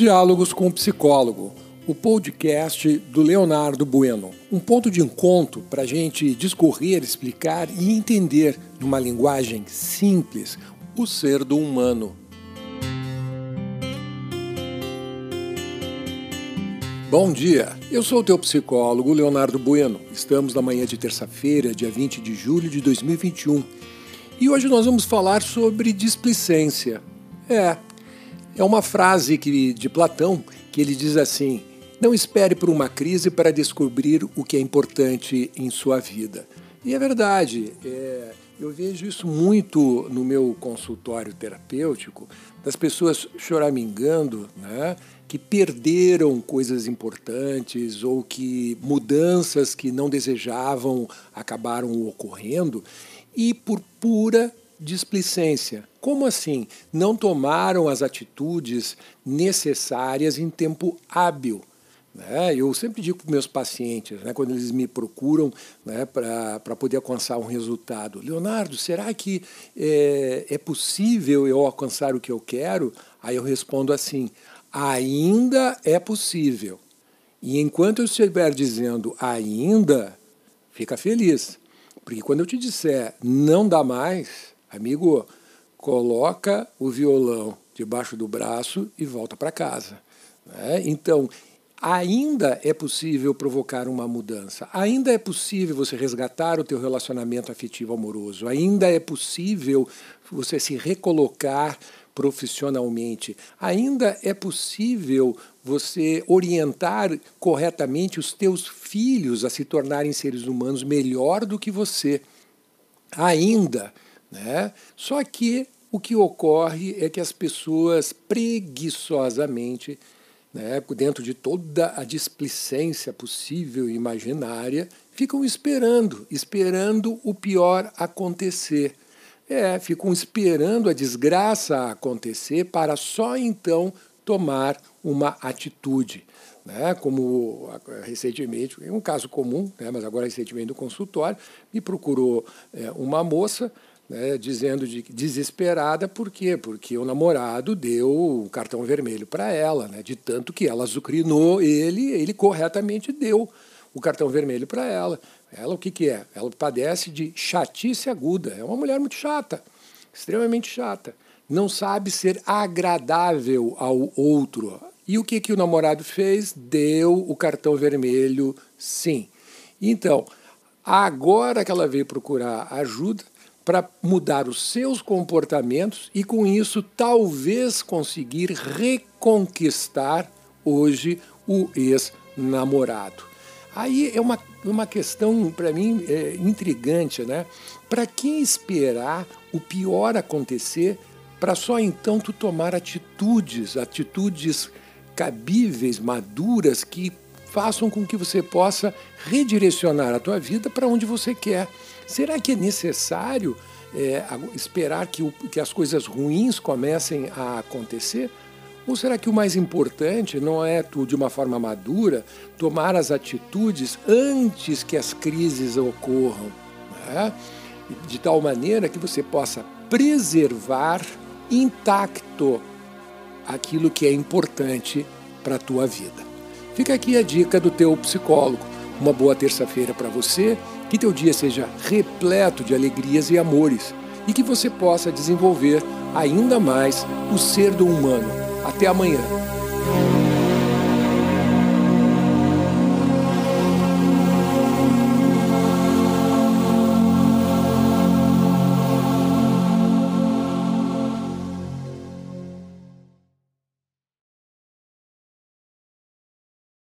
Diálogos com o Psicólogo, o podcast do Leonardo Bueno. Um ponto de encontro para a gente discorrer, explicar e entender, numa linguagem simples, o ser do humano. Bom dia, eu sou o teu psicólogo Leonardo Bueno. Estamos na manhã de terça-feira, dia 20 de julho de 2021. E hoje nós vamos falar sobre displicência. É, é uma frase que, de Platão que ele diz assim: Não espere por uma crise para descobrir o que é importante em sua vida. E é verdade. É, eu vejo isso muito no meu consultório terapêutico, das pessoas choramingando, né, que perderam coisas importantes ou que mudanças que não desejavam acabaram ocorrendo e por pura displicência. Como assim? Não tomaram as atitudes necessárias em tempo hábil. Né? Eu sempre digo para meus pacientes, né, quando eles me procuram né, para poder alcançar um resultado: Leonardo, será que é, é possível eu alcançar o que eu quero? Aí eu respondo assim: ainda é possível. E enquanto eu estiver dizendo ainda, fica feliz. Porque quando eu te disser não dá mais, Amigo, coloca o violão debaixo do braço e volta para casa. Né? Então, ainda é possível provocar uma mudança. Ainda é possível você resgatar o teu relacionamento afetivo amoroso. Ainda é possível você se recolocar profissionalmente. Ainda é possível você orientar corretamente os teus filhos a se tornarem seres humanos melhor do que você. Ainda né? Só que o que ocorre é que as pessoas preguiçosamente, né, dentro de toda a displicência possível e imaginária, ficam esperando, esperando o pior acontecer. É, ficam esperando a desgraça acontecer para só então tomar uma atitude. Né? Como recentemente, um caso comum, né? mas agora recentemente no consultório, me procurou é, uma moça né, dizendo de desesperada, por quê? Porque o namorado deu o cartão vermelho para ela, né, de tanto que ela azucrinou ele, ele corretamente deu o cartão vermelho para ela. Ela o que, que é? Ela padece de chatice aguda, é uma mulher muito chata, extremamente chata. Não sabe ser agradável ao outro. E o que, que o namorado fez? Deu o cartão vermelho, sim. Então, agora que ela veio procurar ajuda, para mudar os seus comportamentos e, com isso, talvez conseguir reconquistar hoje o ex-namorado. Aí é uma, uma questão, para mim, é, intrigante, né? Para que esperar o pior acontecer para só então tu tomar atitudes, atitudes cabíveis, maduras, que façam com que você possa redirecionar a tua vida para onde você quer. Será que é necessário é, esperar que, o, que as coisas ruins comecem a acontecer? Ou será que o mais importante não é tu, de uma forma madura, tomar as atitudes antes que as crises ocorram? Né? De tal maneira que você possa preservar intacto aquilo que é importante para a tua vida. Fica aqui a dica do teu psicólogo. Uma boa terça-feira para você, que teu dia seja repleto de alegrias e amores e que você possa desenvolver ainda mais o ser do humano. Até amanhã.